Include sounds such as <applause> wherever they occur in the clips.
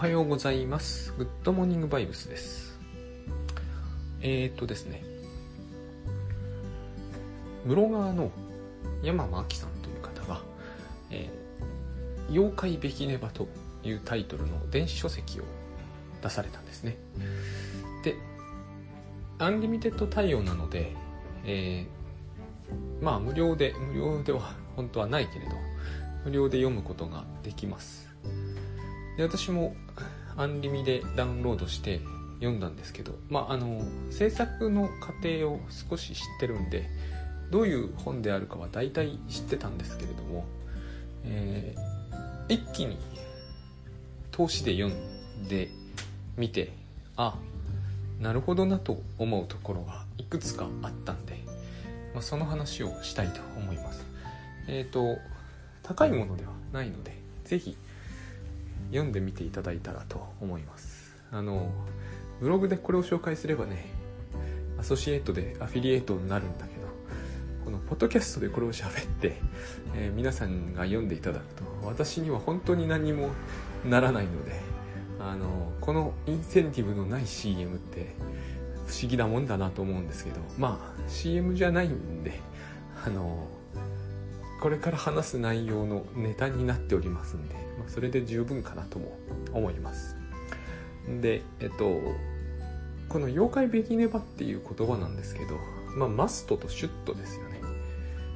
はようございます。グッドモーニングバイブスです。えー、っとですね、ブロガーの山間明さんという方が、えー妖怪べきねばというタイトルの電子書籍を出されたんですね。で、アンリミテッド対応なので、えーまあ無料で、無料では本当はないけれど、無料で読むことができます。で私も <laughs> アンリミでダウンロードして読んだんですけど、まあ、あの制作の過程を少し知ってるんでどういう本であるかは大体知ってたんですけれども、えー一気に通しで読んでみてあなるほどなと思うところがいくつかあったんで、まあ、その話をしたいと思います。えっ、と高いものではないのでぜひ読んでみていただいたらと思います。あのブログでこれを紹介すればねアソシエイトでアフィリエイトになるんだけどこのポッドキャストでこれを喋って、えー皆さんが読んでいただくと私には本当に何もならないのであのこのインセンティブのない CM って不思議なもんだなと思うんですけどまあ CM じゃないんであのこれから話す内容のネタになっておりますんで、まあ、それで十分かなとも思います。でえっとこの「妖怪べきねば」っていう言葉なんですけどまあマストとシュットですよね。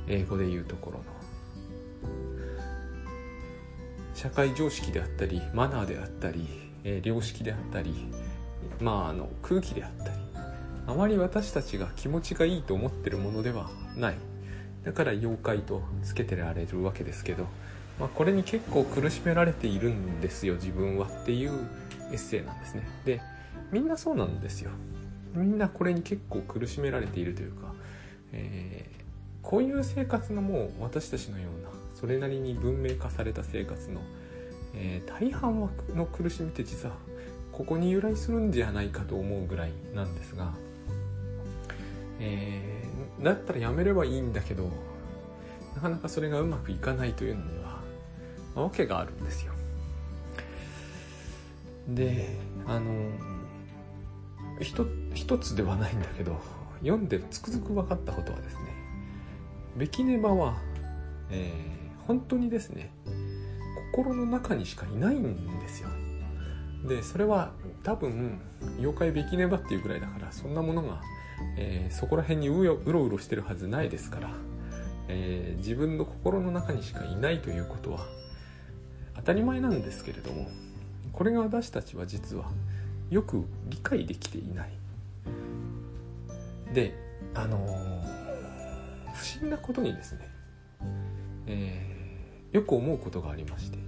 英語で言うところの。社会常識であったりマナーであったり、えー良識であったりまああの空気であったり。あまり私たちが気持ちがいいと思ってるものではない。だから妖怪とつけてられるわけですけど、まあ、これに結構苦しめられているんですよ自分はっていうエッセイなんですね。でみんなそうなんですよ。みんなこれに結構苦しめられているというか、えーこういう生活のもう私たちのようなそれなりに文明化された生活の、えー大半はの苦しみって実はここに由来するんじゃないかと思うぐらいなんですが、えーだったらやめればいいんだけどなかなかそれがうまくいかないというのには、まあ訳があるんですよ。であの一つではないんだけど読んでつくづく分かったことはですねベキネバは、えー本当にですね心の中にしかいないんですよ。でそれは多分妖怪ベキネバっていうぐらいだからそんなものが、えーそこら辺にうようろうろしてるはずないですから、えー自分の心の中にしかいないということは当たり前なんですけれどもこれが私たちは実はよく理解できていない。であのー不思議なことにですね、えーよく思うことがありまして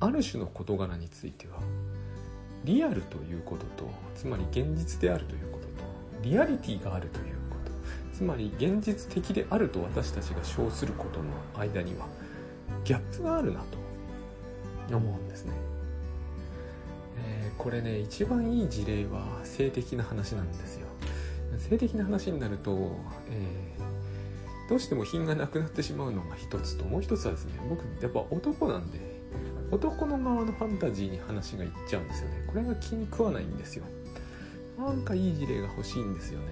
ある種の事柄についてはリアルということとつまり現実であるということとリアリティがあるということつまり現実的であると私たちが称することの間にはギャップがあるなと。思うんですね、えーこれね一番いい事例は性的な話なんですよ。性的な話になると、えーどうしても品がなくなってしまうのが一つともう一つはですね僕やっぱ男なんで男の側のファンタジーに話がいっちゃうんですよね。これが気に食わないんですよ。なんかいい事例が欲しいんですよね。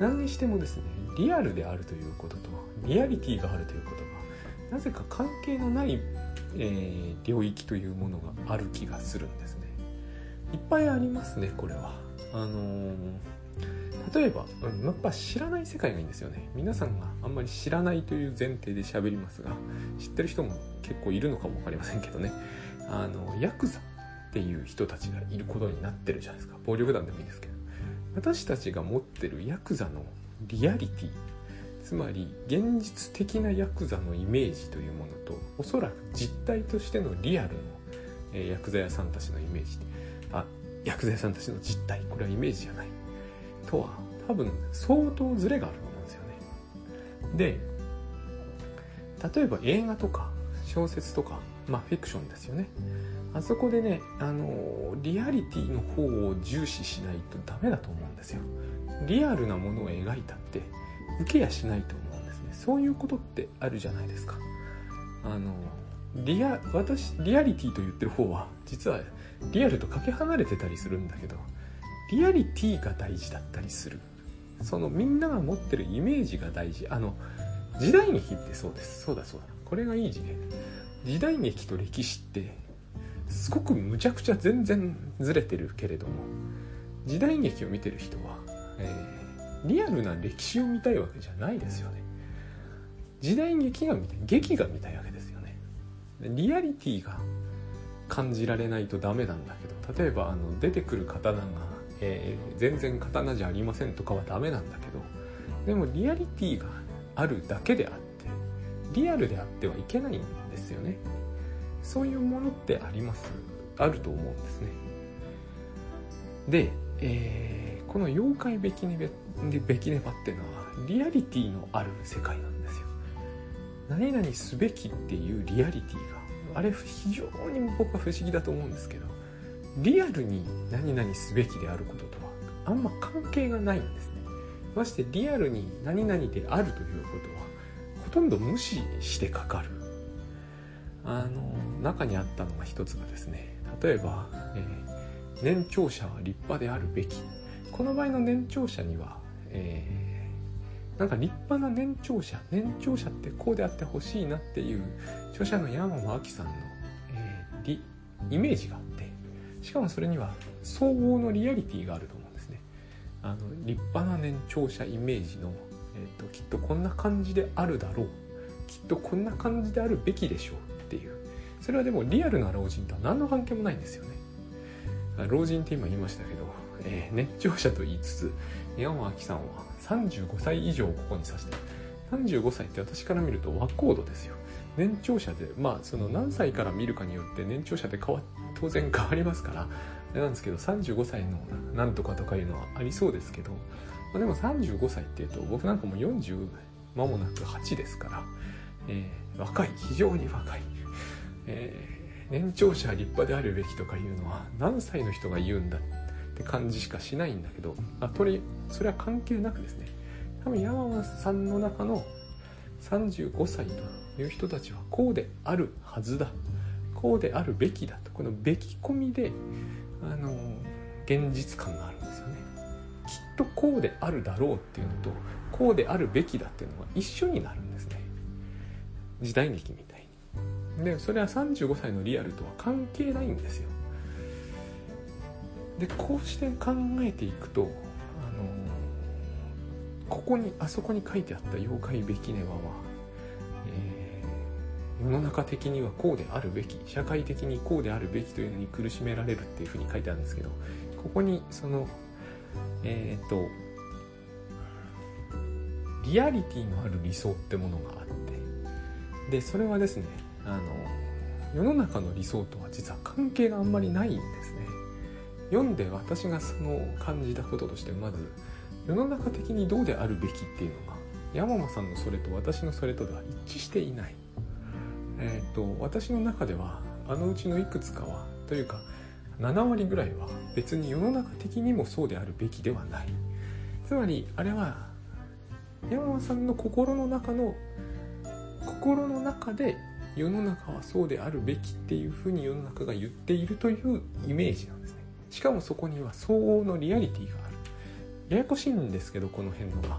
何にしてもですねリアルであるということとリアリティがあるということがなぜか関係のない、えー領域というものがある気がするんですね。いっぱいありますねこれは。あのー例えば、うんやっぱ知らない世界がいいんですよね。皆さんがあんまり知らないという前提で喋りますが知ってる人も結構いるのかも分かりませんけどね。あのヤクザっていう人たちがいることになってるじゃないですか。暴力団でもいいですけど。私たちが持ってるヤクザのリアリティつまり現実的なヤクザのイメージというものとおそらく実態としてのリアルの、えーヤクザ屋さんたちのイメージ。あヤクザ屋さんたちの実態。これはイメージじゃない。とは多分相当ズレがあると思うんですよね。で例えば映画とか小説とかまあフィクションですよね。あそこでねあのリアリティの方を重視しないとダメだと思うんですよ。リアルなものを描いたって。受けやしないと思うんですね。そういうことってあるじゃないですか。あのリア私リアリティと言ってる方は実はリアルとかけ離れてたりするんだけどリアリティが大事だったりする。そのみんなが持ってるイメージが大事。あの時代劇ってそうです。そうだそうだ。これがいい事例時代劇と歴史ってすごくむちゃくちゃ全然ずれてるけれども時代劇を見てる人は、えー、リアルな歴史を見たいわけじゃないですよね。時代劇が見たい劇が見たいわけですよね。リアリティが感じられないとダメなんだけど例えばあの出てくる刀が、えー、全然刀じゃありませんとかはダメなんだけどでもリアリティがあるだけであってリアルであってはいけないんですよね。そういうものってあります？あると思うんですね。で、えー、この妖怪ベキネベベキネバっていうのはリアリティのある世界なんですよ。何々すべきっていうリアリティがあれ非常に僕は不思議だと思うんですけどリアルに何々すべきであることとはあんま関係がないんですね。ましてリアルに何々であるということはほとんど無視してかかる。あの中にあったのが一つがですね例えば、えー、年長者は立派であるべき。この場合の年長者には、えー、なんか立派な年長者年長者ってこうであってほしいなっていう著者の山間明さんの、えー、イメージがあってしかもそれには相応のリアリティがあると思うんですね。あの立派な年長者イメージの、えーと、きっとこんな感じであるだろう。きっとこんな感じであるべきでしょうっていう。それはでもリアルな老人とは何の関係もないんですよね。老人って今言いましたけど、えー、熱長者と言いつつ宮尾明さんは35歳以上をここに指して35歳って私から見ると和コードですよ。年長者でまあその何歳から見るかによって年長者で変わ当然変わりますから。あれなんですけど35歳のなんとかとかいうのはありそうですけど、まあ、でも35歳っていうと僕なんかもう40間もなく8ですから、えー、若い非常に若い。えー、年長者は立派であるべきとかいうのは何歳の人が言うんだって感じしかしないんだけどあとりそれは関係なくですね。多分山間さんの中の35歳という人たちはこうであるはずだ。こうであるべきだと。このべき込みであの現実感があるんですよね。きっとこうであるだろうっていうのとこうであるべきだっていうのが一緒になるんですね。時代劇みたいに。でそれは35歳のリアルとは関係ないんですよ。でこうして考えていくとあのここにあそこに書いてあった「妖怪べきねわは」えー、世の中的にはこうであるべき社会的にこうであるべきというのに苦しめられるっていうふうに書いてあるんですけどここにそのえっ、とリアリティのある理想ってものがあってでそれはですねあの世の中の理想とは実は関係があんまりないんです読んで私がその感じたこととしてまず世の中的にどうであるべきっていうのが山間さんのそれと私のそれとでは一致していない。えっ、ー、と私の中ではあのうちのいくつかはというか7割ぐらいは別に世の中的にもそうであるべきではない。つまりあれは山間さんの心の中の心の中で世の中はそうであるべきっていうふうに世の中が言っているというイメージなんですしかもそこには相応のリアリティがある。ややこしいんですけどこの辺のが、ま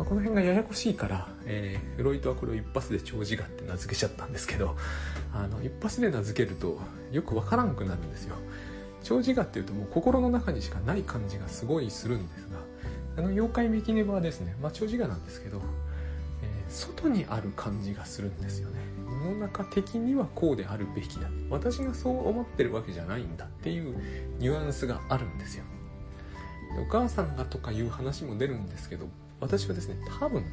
あ、この辺がややこしいから、えー、フロイトはこれを一発で長寿画って名付けちゃったんですけどあの一発で名付けるとよくわからんくなるんですよ。長寿画っていうともう心の中にしかない感じがすごいするんですがあの妖怪ミキネバはですね。まあ長寿画なんですけど、えー、外にある感じがするんですよね。の中的にはこうであるべきだ。私がそう思ってるわけじゃないんだっていうニュアンスがあるんですよ。お母さんがとかいう話も出るんですけど私はですね多分、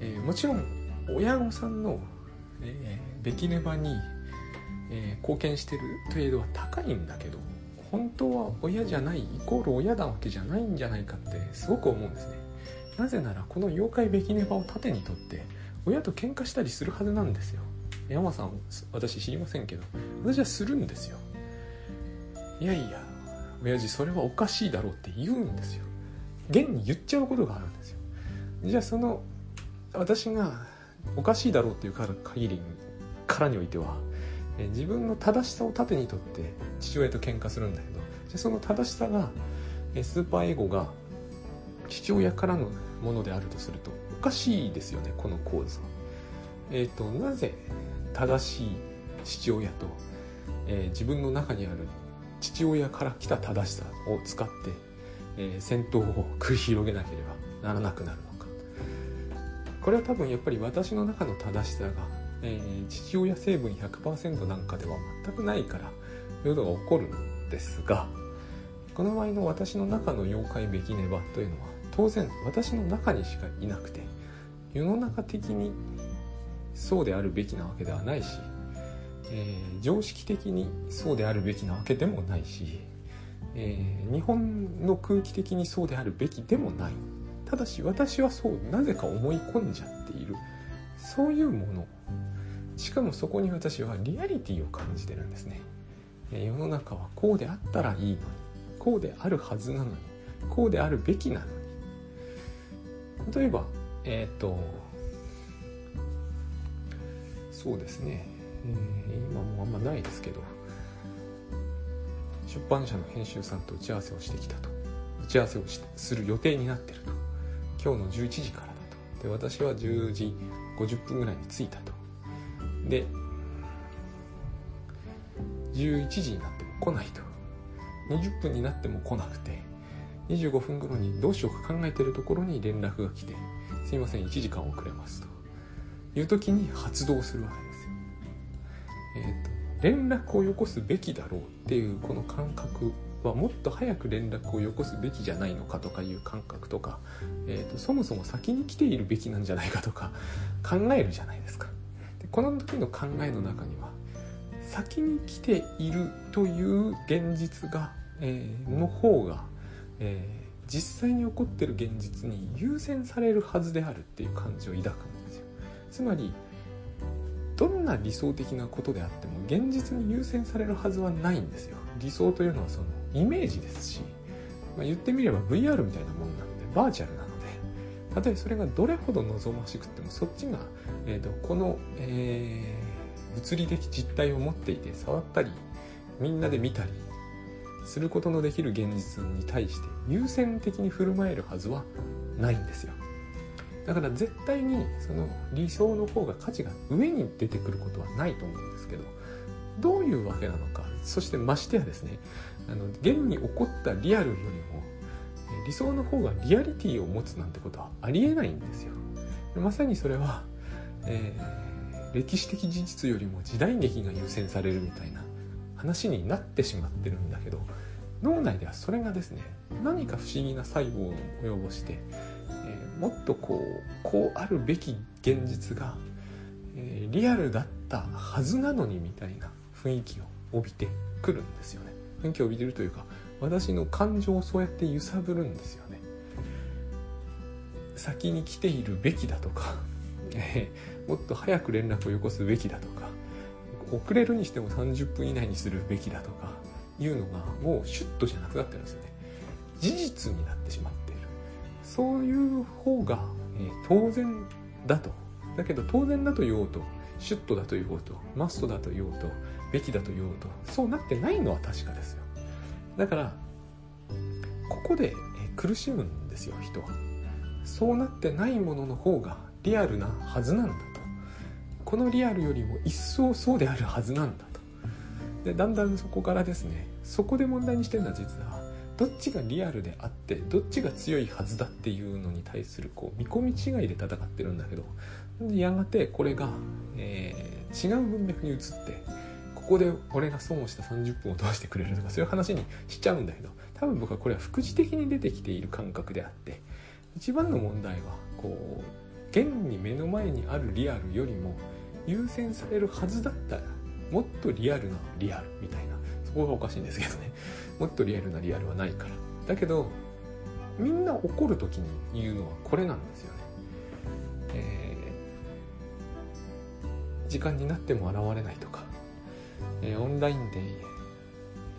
えー、もちろん親御さんの、えー、べきねばに、えー、貢献してる程度は高いんだけど本当は親じゃないイコール親なわけじゃないんじゃないかってすごく思うんですね。なぜならこの妖怪べきねばを盾にとって親と喧嘩したりするはずなんですよ。山さん私知りませんけど。私はするんですよ。いやいや親父それはおかしいだろうって言うんですよ。現に言っちゃうことがあるんですよ。じゃあその私がおかしいだろうっていうから限りからにおいては、自分の正しさを盾にとって父親と喧嘩するんだけどじゃその正しさが、スーパーエゴが父親からのものであるとするとおかしいですよねこの構図は。え、ー、となぜ正しい父親と、えー、自分の中にある父親から来た正しさを使って、えー、戦闘を繰り広げなければならなくなるのかこれは多分やっぱり私の中の正しさが、えー、父親成分100%なんかでは全くないからそういうのが起こるんですがこの場合の私の中の妖怪べきねばというのは当然私の中にしかいなくて世の中的にそうであるべきなわけではないしえー、常識的にそうであるべきなわけでもないし、えー、日本の空気的にそうであるべきでもない。ただし私はそうなぜか思い込んじゃっている。そういうもの。しかもそこに私はリアリティを感じてるんですね、世の中はこうであったらいいのにこうであるはずなのにこうであるべきなのに例えばえっ、とそうですね。えー、今もあんまないですけど出版社の編集さんと打ち合わせをしてきたと。打ち合わせをする予定になってると。今日の11時からだと。で私は10時50分ぐらいに着いたと。で11時になっても来ないと。20分になっても来なくて25分頃にどうしようか考えてるところに連絡が来て「すいません1時間遅れます」という時に発動するわけですよえーと、連絡をよこすべきだろうっていうこの感覚はもっと早く連絡をよこすべきじゃないのかとかいう感覚とか、えーと、そもそも先に来ているべきなんじゃないかとか考えるじゃないですか。でこの時の考えの中には先に来ているという現実が、えー、の方が、えー、実際に起こってる現実に優先されるはずであるっていう感じを抱くんですよ。つまりどんな理想的なことであっても現実に優先されるはずはないんですよ理想というのはそのイメージですし、まあ、言ってみれば VR みたいなもんなんでバーチャルなのでたとえそれがどれほど望ましくってもそっちが、えーと、この、えー、物理的実体を持っていて触ったりみんなで見たりすることのできる現実に対して優先的に振る舞えるはずはないんですよ。だから絶対にその理想の方が価値が上に出てくることはないと思うんですけどどういうわけなのか。そしてましてやですねあの現に起こったリアルよりも理想の方がリアリティを持つなんてことはありえないんですよ。まさにそれは、えー、歴史的事実よりも時代劇が優先されるみたいな話になってしまってるんだけど脳内ではそれがですね何か不思議な作用を及ぼしてえもっとこうこうあるべき現実が、えー、リアルだったはずなのにみたいな雰囲気を帯びてくるんですよね。雰囲気を帯びてるというか私の感情をそうやって揺さぶるんですよね。先に来ているべきだとか、<laughs> え、もっと早く連絡をよこすべきだとか遅れるにしても30分以内にするべきだとかいうのがもうシュッとじゃなくなってるんですよね。事実になってしまっている。そういう方が、え、当然だと。だけど当然だと言おうとシュッとだと言おうとマストだと言おうとべきだと言おうとそうなってないのは確かですよ。だからここで、え苦しむんですよ人は。そうなってないものの方がリアルなはずなんだ。このリアルよりも一層そうであるはずなんだと。でだんだんそこからですねそこで問題にしてるのは実はどっちがリアルであってどっちが強いはずだっていうのに対するこう見込み違いで戦ってるんだけどやがてこれが、えー、違う文脈に移ってここで俺が損をした30分を通してくれるとかそういう話にしちゃうんだけど多分僕はこれは副次的に出てきている感覚であって一番の問題はこう現に目の前にあるリアルよりも優先されるはずだったらもっとリアルなリアルみたいなそこがおかしいんですけどね。<laughs> もっとリアルなリアルはないから。だけどみんな怒る時に言うのはこれなんですよね、えー、時間になっても現れないとか、えー、オンラインで、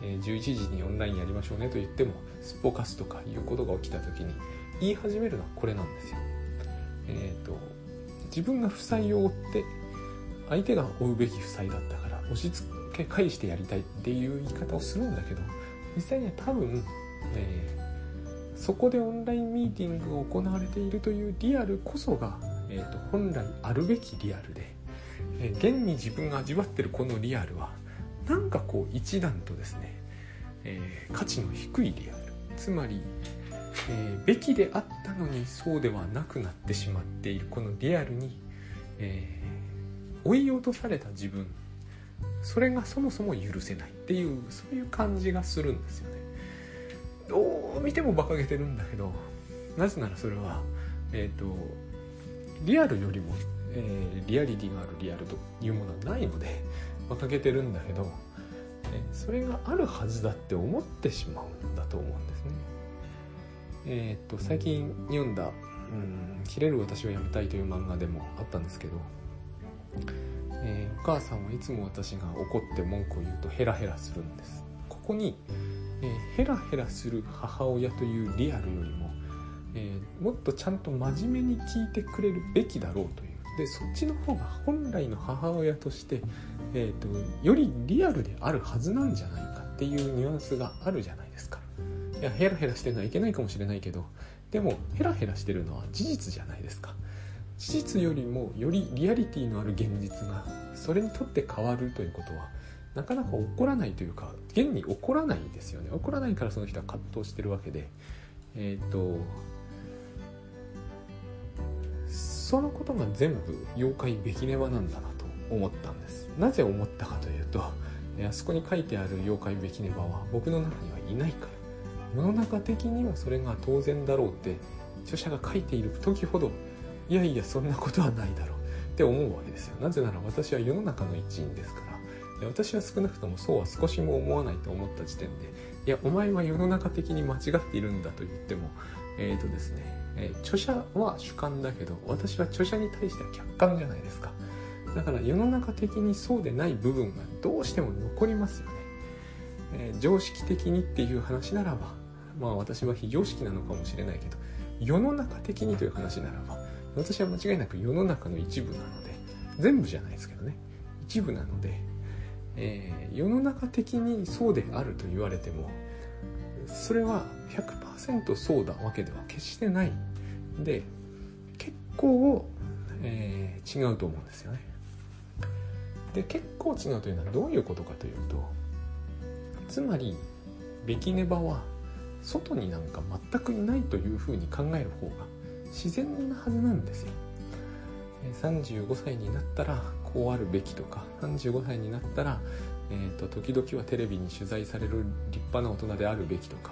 えー、11時にオンラインやりましょうねと言ってもすっぽかすとかいうことが起きた時に言い始めるのはこれなんですよ。えっ、ー、と自分が負債を負って相手が負うべき負債だったから押し付け返してやりたいっていう言い方をするんだけど実際には多分、えー、そこでオンラインミーティングが行われているというリアルこそが、えーと、本来あるべきリアルで、えー、現に自分が味わってるこのリアルはなんかこう一段とですね、えー、価値の低いリアル。つまり、え、べきであったのにそうではなくなってしまっているこのリアルに、えー、追い落とされた自分それがそもそも許せないっていうそういう感じがするんですよね。どう見ても馬鹿げてるんだけどなぜならそれはえっ、ー、とリアルよりも、えー、リアリティがあるリアルというものはないので馬鹿げてるんだけど、え、それがあるはずだって思ってしまうんだと思うんですね。えっ、と最近読んだ「うん切れる私をやめたい」という漫画でもあったんですけどえー、お母さんはいつも私が怒って文句を言うとヘラヘラするんです。ここに、えー、ヘラヘラする母親というリアルよりも、えー、もっとちゃんと真面目に聞いてくれるべきだろうという。でそっちの方が本来の母親として、えーと、よりリアルであるはずなんじゃないかっていうニュアンスがあるじゃないですか。いやヘラヘラしてるのはいけないかもしれないけどでもヘラヘラしてるのは事実じゃないですか。事実よりもよりリアリティのある現実がそれにとって変わるということはなかなか起こらないというか現に起こらないですよね。起こらないからその人は葛藤してるわけで。えっ、ー、とそのことが全部妖怪べきねばなんだなと思ったんです。なぜ思ったかというとあそこに書いてある妖怪べきねばは僕の中にはいないから。世の中的にもそれが当然だろうって著者が書いている時ほどいやいやそんなことはないだろうって思うわけですよ。なぜなら私は世の中の一員ですから。私は少なくともそうは少しも思わないと思った時点で。いやお前は世の中的に間違っているんだと言ってもえっ、ー、とですね、え、著者は主観だけど私は著者に対しては客観じゃないですか。だから世の中的にそうでない部分がどうしても残りますよね、えー、常識的にっていう話ならばまあ私は非常識なのかもしれないけど世の中的にという話ならば私は間違いなく世の中の一部なので全部じゃないですけどね。一部なので、えー、世の中的にそうであると言われてもそれは100%そうだわけでは決してない。で結構、えー、違うと思うんですよね。で結構違うというのはどういうことかというとつまりベキネバは外になんか全くいないというふうに考える方が自然なはずなんですよ。35歳になったらこうあるべきとか35歳になったら、えーと、時々はテレビに取材される立派な大人であるべきとか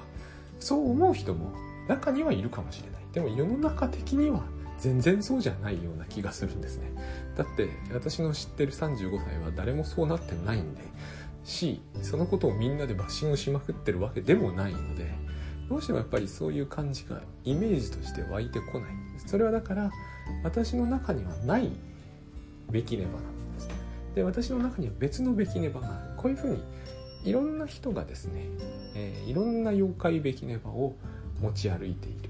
そう思う人も中にはいるかもしれない。でも世の中的には全然そうじゃないような気がするんですね。だって私の知ってる35歳は誰もそうなってないんでしそのことをみんなでバッシングしまくってるわけでもないのでどうしてもやっぱりそういう感じがイメージとして湧いてこない。それはだから私の中にはないべきネバなんです。で私の中には別のべきネバがある。こういうふうにいろんな人がですね、えー、いろんな妖怪べきネバを持ち歩いている。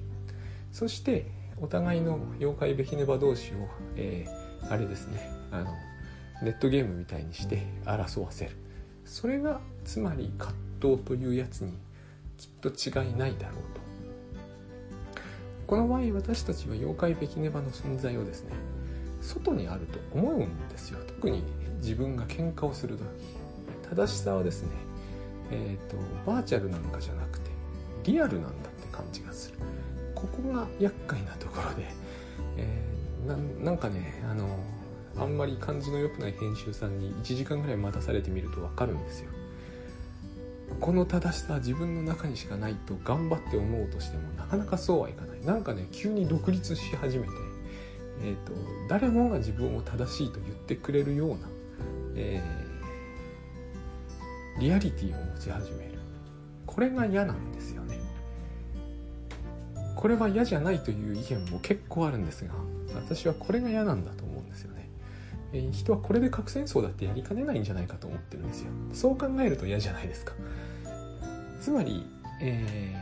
そしてお互いの妖怪べきネバ同士を、えー、あれですねあのネットゲームみたいにして争わせる。それがつまり葛藤というやつにきっと違いないだろうと。この場合私たちは妖怪べきネバの存在をですね外にあると思うんですよ。特に自分が喧嘩をする時。正しさはですねえっ、ー、とバーチャルなんかじゃなくてリアルなんだって感じがする。ここが厄介なところで、えー、なんかねあのあんまり感じの良くない編集さんに1時間ぐらい待たされてみると分かるんですよ。この正しさは自分の中にしかないと頑張って思うとしてもなかなかそうはいかない。なんかね急に独立し始めて、えーと、誰もが自分を正しいと言ってくれるような、えー、リアリティを持ち始める。これが嫌なんですよね。これは嫌じゃないという意見も結構あるんですが私はこれが嫌なんだと思うんですよね、え、人はこれで核戦争だってやりかねないんじゃないかと思ってるんですよ。そう考えると嫌じゃないですか。つまり、え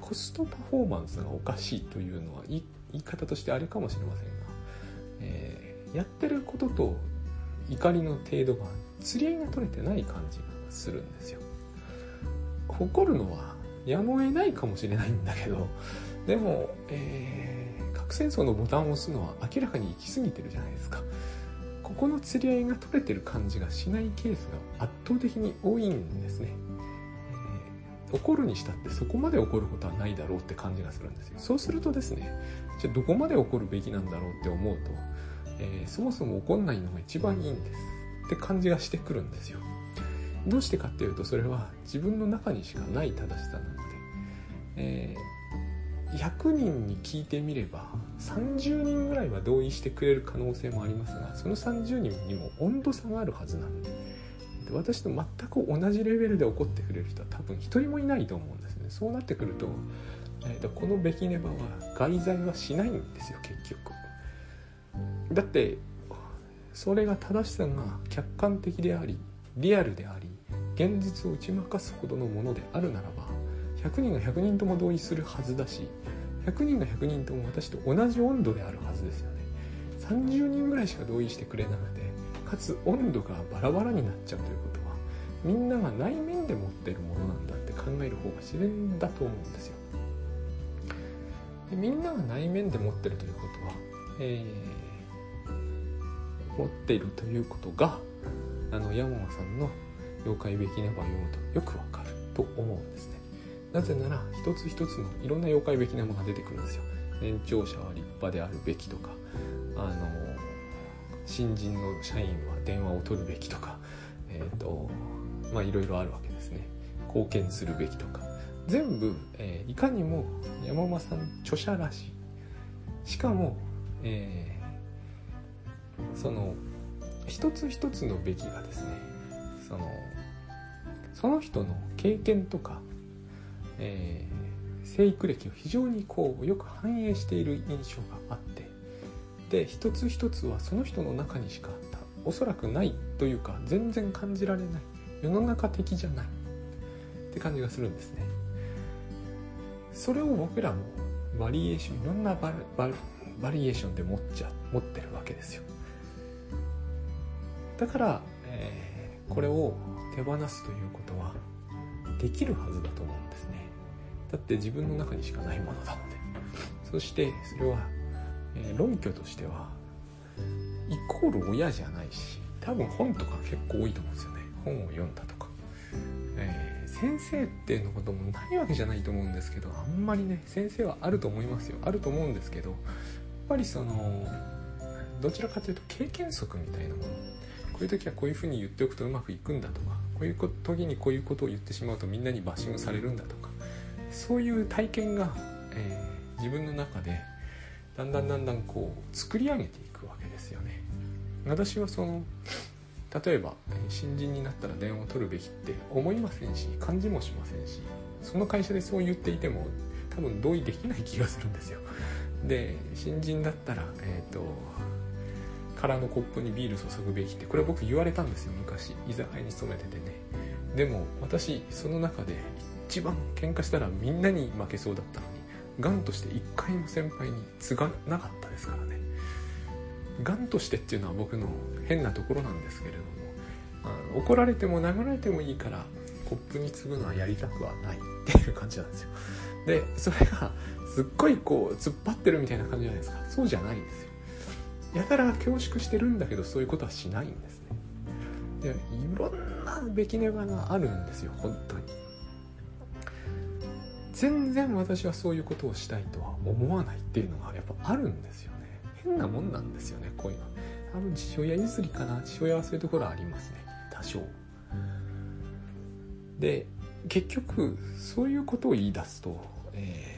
ー、コストパフォーマンスがおかしいというのは言い方としてあれかもしれませんが、えやってることと怒りの程度が釣り合いが取れてない感じがするんですよ。怒るのはやむを得ないかもしれないんだけどでも、えー、核戦争のボタンを押すのは明らかに行き過ぎてるじゃないですか。ここの釣り合いが取れてる感じがしないケースが圧倒的に多いんですね、えー、怒るにしたってそこまで怒ることはないだろうって感じがするんですよ。そうするとですねじゃあどこまで怒るべきなんだろうって思うと、えー、そもそも怒んないのが一番いいんですって感じがしてくるんですよ。どうしてかっていうとそれは自分の中にしかない正しさなので、えー、100人に聞いてみれば30人ぐらいは同意してくれる可能性もありますがその30人にも温度差があるはずなんで私と全く同じレベルで怒ってくれる人は多分一人もいないと思うんですね。そうなってくると,、えー、とこのべきネバは外在はしないんですよ結局。だってそれが正しさが客観的でありリアルであり現実を打ち負かすほどのものであるならば100人が100人とも同意するはずだし100人が100人とも私と同じ温度であるはずですよね。30人ぐらいしか同意してくれなくてかつ温度がバラバラになっちゃうということはみんなが内面で持ってるものなんだって考える方が自然だと思うんですよ。でみんなが内面で持ってるということは、えー、持っているということがあの山間さんの妖怪べきねば読むとよくわかると思うんですね。なぜなら一つ一つのいろんな妖怪べきねばが出てくるんですよ。年長者は立派であるべきとかあの新人の社員は電話を取るべきとかえっ、ー、とまあいろいろあるわけですね。貢献するべきとか。全部、えー、いかにも山間さん著者らしい。しかも、えー、その一つ一つのべきがですねそのその人の経験とか、えー、生育歴を非常にこうよく反映している印象があって。で一つ一つはその人の中にしかおそらくないというか全然感じられない。世の中的じゃない。って感じがするんですね。それを僕らもバリエーションいろんなババリエーションで持っちゃ持ってるわけですよ。だから、えー、これを手放すということはできるはずだと思うんですね。だって自分の中にしかないものなのでそしてそれは、えー、論拠としてはイコール親じゃないし多分本とか結構多いと思うんですよね。本を読んだとか、えー、先生ってのこともないわけじゃないと思うんですけどあんまりね先生はあると思いますよ。あると思うんですけどやっぱりそのどちらかというと経験則みたいなもの。こういう時はこういうふうに言っておくとうまくいくんだとかこういう時にこういうことを言ってしまうとみんなにバッシングされるんだとかそういう体験が、えー、自分の中でだんだんだんだんこう作り上げていくわけですよね。私はその例えば新人になったら電話を取るべきって思いませんし感じもしませんしその会社でそう言っていても多分同意できない気がするんですよ。で新人だったら、えーと空のコップにビール注ぐべきってこれ僕言われたんですよ昔居酒屋に勤めててねでも私その中で一番喧嘩したらみんなに負けそうだったのにガンとして一回も先輩に継がなかったですからね。ガンとしてっていうのは僕の変なところなんですけれどもあの怒られても殴られてもいいからコップに継ぐのはやりたくはないっていう感じなんですよ。でそれがすっごいこう突っ張ってるみたいな感じじゃないですか。そうじゃないんですよ。やたら恐縮してるんだけどそういうことはしないんですね。でいろんなべきネバがあるんですよ本当に。全然私はそういうことをしたいとは思わないっていうのがやっぱあるんですよね。変なもんなんですよねこういうの。多分父親譲りかな父親はそういうところありますね。多少。で結局そういうことを言い出すと、えー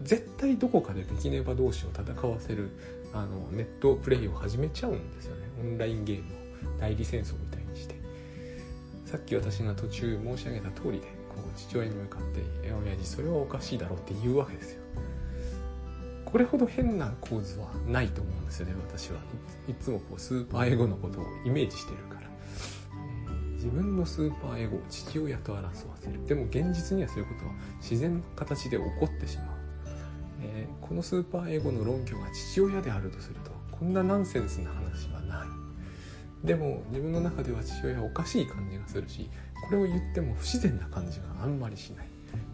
絶対どこかでビキネバ同士を戦わせるあのネットプレイを始めちゃうんですよね。オンラインゲームを。代理戦争みたいにしてさっき私が途中申し上げた通りでこう父親に向かって「え親父それはおかしいだろ」うって言うわけですよ。これほど変な構図はないと思うんですよね私は。いつもこうスーパーエゴのことをイメージしてるから、自分のスーパーエゴを父親と争わせる。でも現実にはそういうことは自然な形で起こってしまう。えー、このスーパーエゴの論拠が父親であるとするとこんなナンセンスな話はない。でも自分の中では父親はおかしい感じがするしこれを言っても不自然な感じがあんまりしない。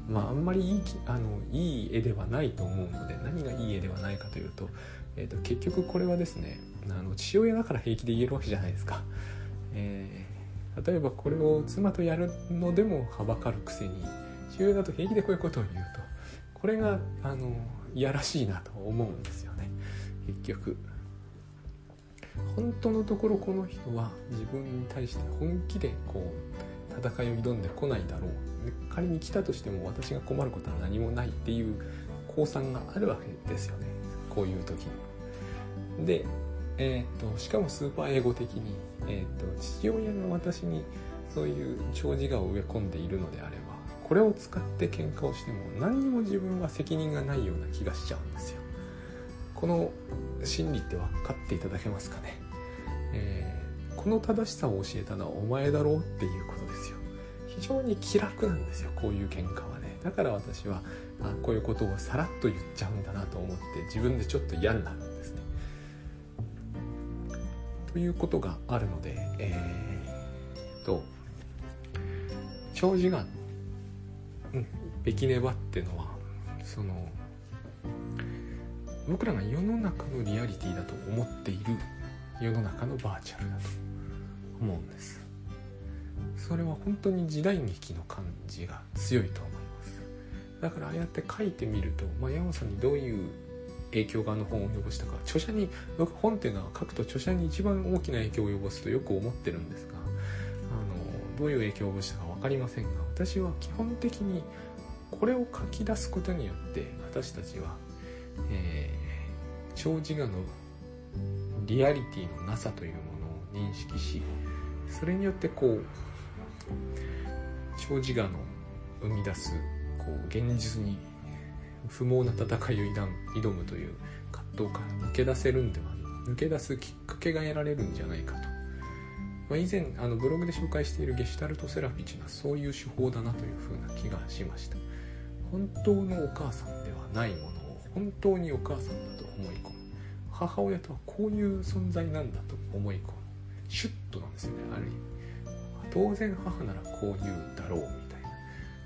まああんまりいいあのいい絵ではないと思うので何がいい絵ではないかというと,、えーと、結局これはですねあの父親だから平気で言えるわけじゃないですか、えー、例えばこれを妻とやるのでもはばかるくせに父親だと平気でこういうことを言うとこれがあのいやらしいなと思うんですよね。結局。本当のところこの人は自分に対して本気でこう戦いを挑んでこないだろう仮に来たとしても私が困ることは何もないっていう降参があるわけですよねこういう時に。で、えーと、しかもスーパーエゴ的に、えーと、父親が私にそういう長自我を植え込んでいるのであればこれを使って喧嘩をしても何にも自分は責任がないような気がしちゃうんですよ。この真理って分かっていただけますかね、えー、この正しさを教えたのはお前だろうっていうことですよ。非常に気楽なんですよこういう喧嘩はね。だから私はあこういうことをさらっと言っちゃうんだなと思って自分でちょっと嫌になるんですね。ということがあるのでえー、と長寿がうんべきねばってのはその僕らが世の中のリアリティだと思っている世の中のバーチャルだと思うんです。それは本当に時代劇の感じが強いと思います。だからああやって書いてみると、まあ、山本さんにどういう影響があの本を及ぼしたか。著者に僕本っていうのは書くと著者に一番大きな影響を及ぼすとよく思ってるんですがあのどういう影響を及ぼしたか分かりませんが私は基本的にこれを書き出すことによって私たちは、えー、長自我のリアリティのなさというものを認識しそれによってこう長自我の生み出すこう現実に不毛な戦いを挑むという葛藤から抜け出せるんでは抜け出すきっかけが得られるんじゃないかと、まあ、以前あのブログで紹介しているゲシュタルトセラピーというのはそういう手法だなというふうな気がしました。本当のお母さんではないものを本当にお母さんだと思い込む。母親とはこういう存在なんだと思い込む。シュッとなんですよねある意味。当然母ならこう言うだろうみたいな。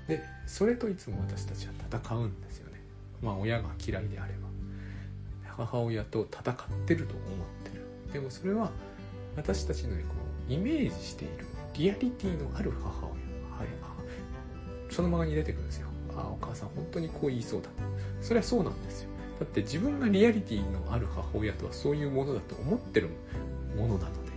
でそれといつも私たちは戦うんですよね。まあ親が嫌いであれば母親と戦ってると思ってる。でもそれは私たちのこうイメージしているリアリティのある母親、はい、そのままに出てくるんですよ。ああお母さん本当にこう言いそうだそれはそうなんですよ。だって自分がリアリティのある母親とはそういうものだと思ってるものなの